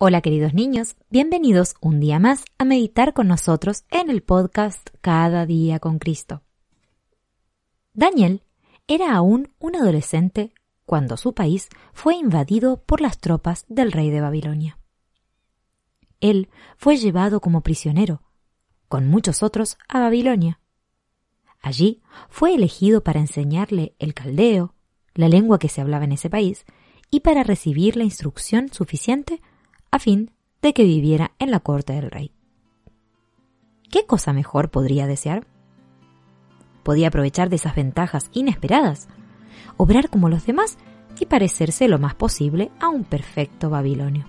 Hola queridos niños, bienvenidos un día más a meditar con nosotros en el podcast Cada día con Cristo. Daniel era aún un adolescente cuando su país fue invadido por las tropas del rey de Babilonia. Él fue llevado como prisionero, con muchos otros, a Babilonia. Allí fue elegido para enseñarle el caldeo, la lengua que se hablaba en ese país, y para recibir la instrucción suficiente a fin de que viviera en la corte del rey. ¿Qué cosa mejor podría desear? Podía aprovechar de esas ventajas inesperadas, obrar como los demás y parecerse lo más posible a un perfecto babilonio.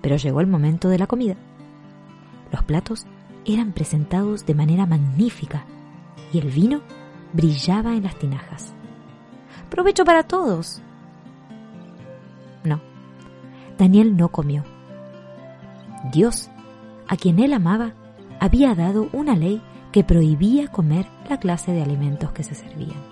Pero llegó el momento de la comida. Los platos eran presentados de manera magnífica y el vino brillaba en las tinajas. Provecho para todos. Daniel no comió. Dios, a quien él amaba, había dado una ley que prohibía comer la clase de alimentos que se servían.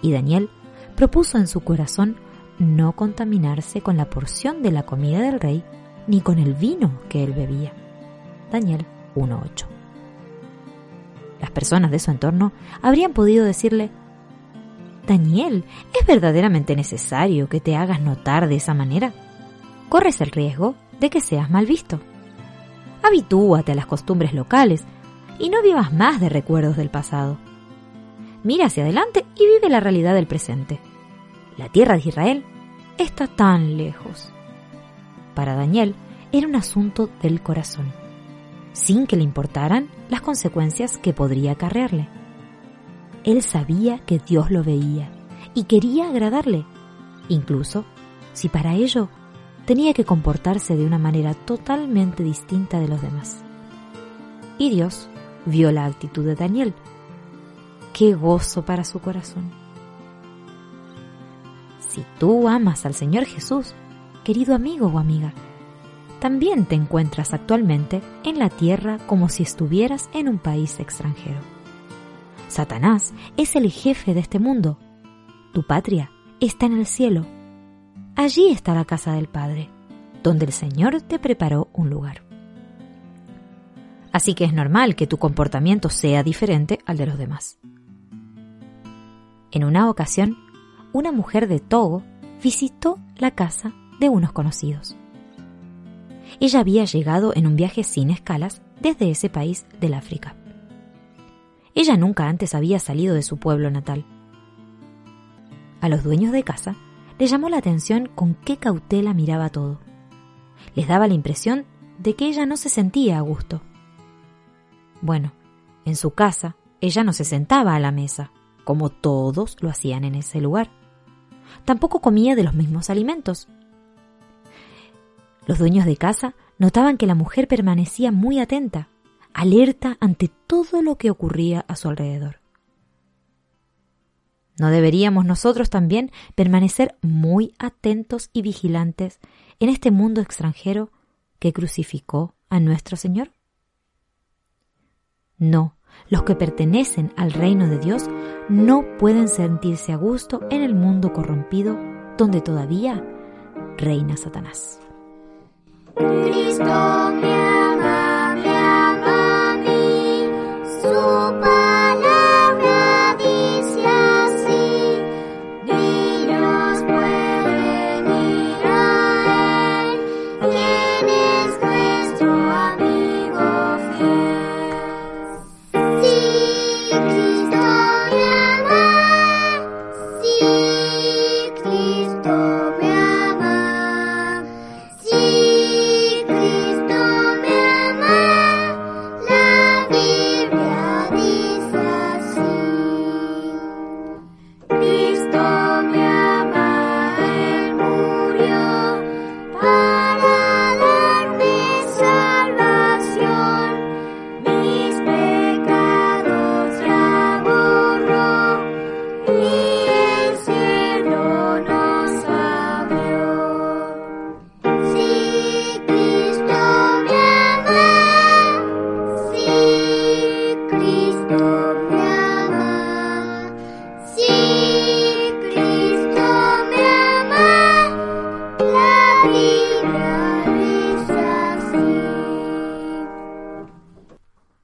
Y Daniel propuso en su corazón no contaminarse con la porción de la comida del rey ni con el vino que él bebía. Daniel 1.8. Las personas de su entorno habrían podido decirle, Daniel, ¿es verdaderamente necesario que te hagas notar de esa manera? Corres el riesgo de que seas mal visto. Habitúate a las costumbres locales y no vivas más de recuerdos del pasado. Mira hacia adelante y vive la realidad del presente. La tierra de Israel está tan lejos. Para Daniel era un asunto del corazón, sin que le importaran las consecuencias que podría acarrearle. Él sabía que Dios lo veía y quería agradarle, incluso si para ello tenía que comportarse de una manera totalmente distinta de los demás. Y Dios vio la actitud de Daniel. ¡Qué gozo para su corazón! Si tú amas al Señor Jesús, querido amigo o amiga, también te encuentras actualmente en la tierra como si estuvieras en un país extranjero. Satanás es el jefe de este mundo. Tu patria está en el cielo. Allí está la casa del Padre, donde el Señor te preparó un lugar. Así que es normal que tu comportamiento sea diferente al de los demás. En una ocasión, una mujer de Togo visitó la casa de unos conocidos. Ella había llegado en un viaje sin escalas desde ese país del África. Ella nunca antes había salido de su pueblo natal. A los dueños de casa les llamó la atención con qué cautela miraba todo. Les daba la impresión de que ella no se sentía a gusto. Bueno, en su casa ella no se sentaba a la mesa, como todos lo hacían en ese lugar. Tampoco comía de los mismos alimentos. Los dueños de casa notaban que la mujer permanecía muy atenta, alerta ante todo lo que ocurría a su alrededor. ¿No deberíamos nosotros también permanecer muy atentos y vigilantes en este mundo extranjero que crucificó a nuestro Señor? No, los que pertenecen al reino de Dios no pueden sentirse a gusto en el mundo corrompido donde todavía reina Satanás. Cristo